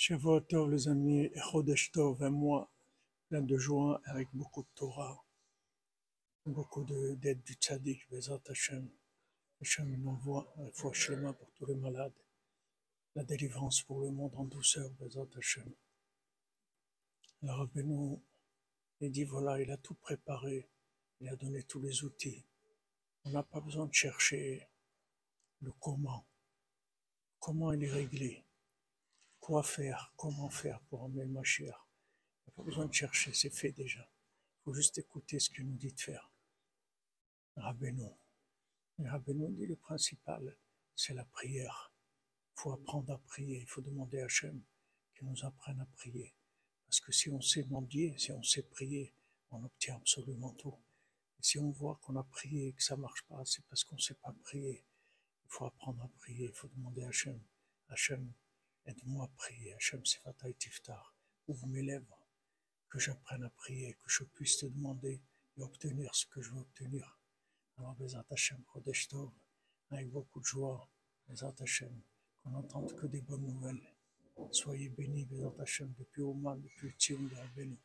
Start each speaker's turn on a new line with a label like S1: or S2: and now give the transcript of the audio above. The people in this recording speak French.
S1: Shavuot les amis, et Chodesh Tov, un mois plein de joie avec beaucoup de Torah, beaucoup de- d'aide du Tzadik, Bezat Hashem. Hashem nous envoie un fois chemin pour tous les malades, la délivrance pour le monde en douceur, Bezat Hashem. Le Rabbeinu, il dit voilà, il a tout préparé, il a donné tous les outils. On n'a pas besoin de chercher le comment, comment il est réglé, quoi faire, comment faire pour emmener le Mashiach. Il n'y a pas besoin de chercher, c'est fait déjà. Il faut juste écouter ce qu'il nous dit de faire. Rabbeinu. Rabbeinu dit le principal, c'est la prière. Il faut apprendre à prier, il faut demander à Hachem qu'il nous apprenne à prier. Parce que si on sait mendier, si on sait prier, on obtient absolument tout. Et si on voit qu'on a prié et que ça marche pas, c'est parce qu'on ne sait pas prier. Il faut apprendre à prier, il faut demander à Hachem. Hachem, aide-moi à prier. Hachem, c'est Fatah Tiftar. Ouvre mes lèvres, que j'apprenne à prier, que je puisse te demander et obtenir ce que je veux obtenir. Alors, Bezat Hachem, Tov, avec beaucoup de joie, Bezat Hachem, qu'on n'entende que des bonnes nouvelles. Soyez bénis, Bezat Hachem, depuis Oman, depuis le Tzion de.